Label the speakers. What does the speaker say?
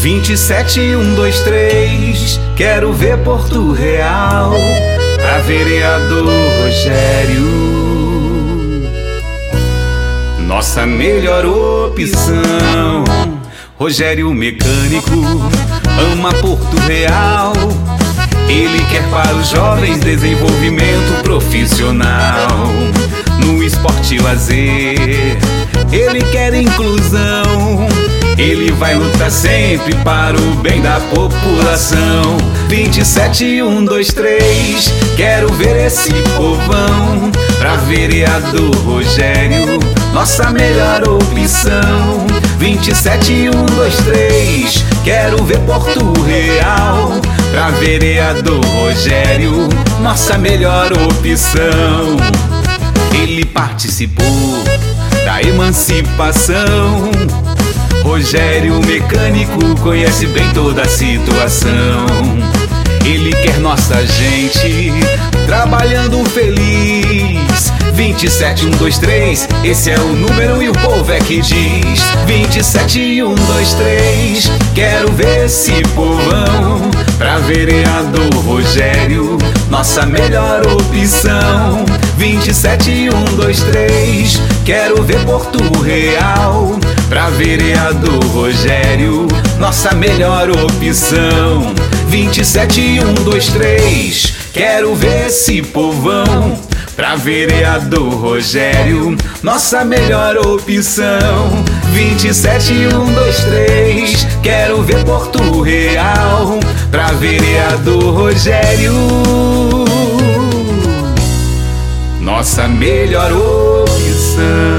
Speaker 1: 27, 1, 2, 3. Quero ver Porto Real. Pra vereador Rogério. Nossa melhor opção. Rogério Mecânico ama Porto Real. Ele quer para os jovens desenvolvimento profissional. No esporte e lazer, ele quer inclusão. Ele vai lutar sempre para o bem da população. 27, 1, 2, 3. Quero ver esse povão. Pra vereador Rogério, nossa melhor opção. 27, 1, 2, 3. Quero ver Porto Real. Pra vereador Rogério, nossa melhor opção. Ele participou da emancipação. Rogério Mecânico conhece bem toda a situação. Ele quer nossa gente trabalhando feliz. 27, 1, 2, 3, esse é o número e o povo é que diz. 27, 1, 2, 3, quero ver esse povão. Pra vereador Rogério, nossa melhor opção. 27, 1, 2, 3, quero ver Porto Real. Pra vereador Rogério, nossa melhor opção. 27, 1, 2, 3, quero ver esse povão. Pra vereador Rogério, nossa melhor opção. 27, vereador Rogério. Nossa melhor opção.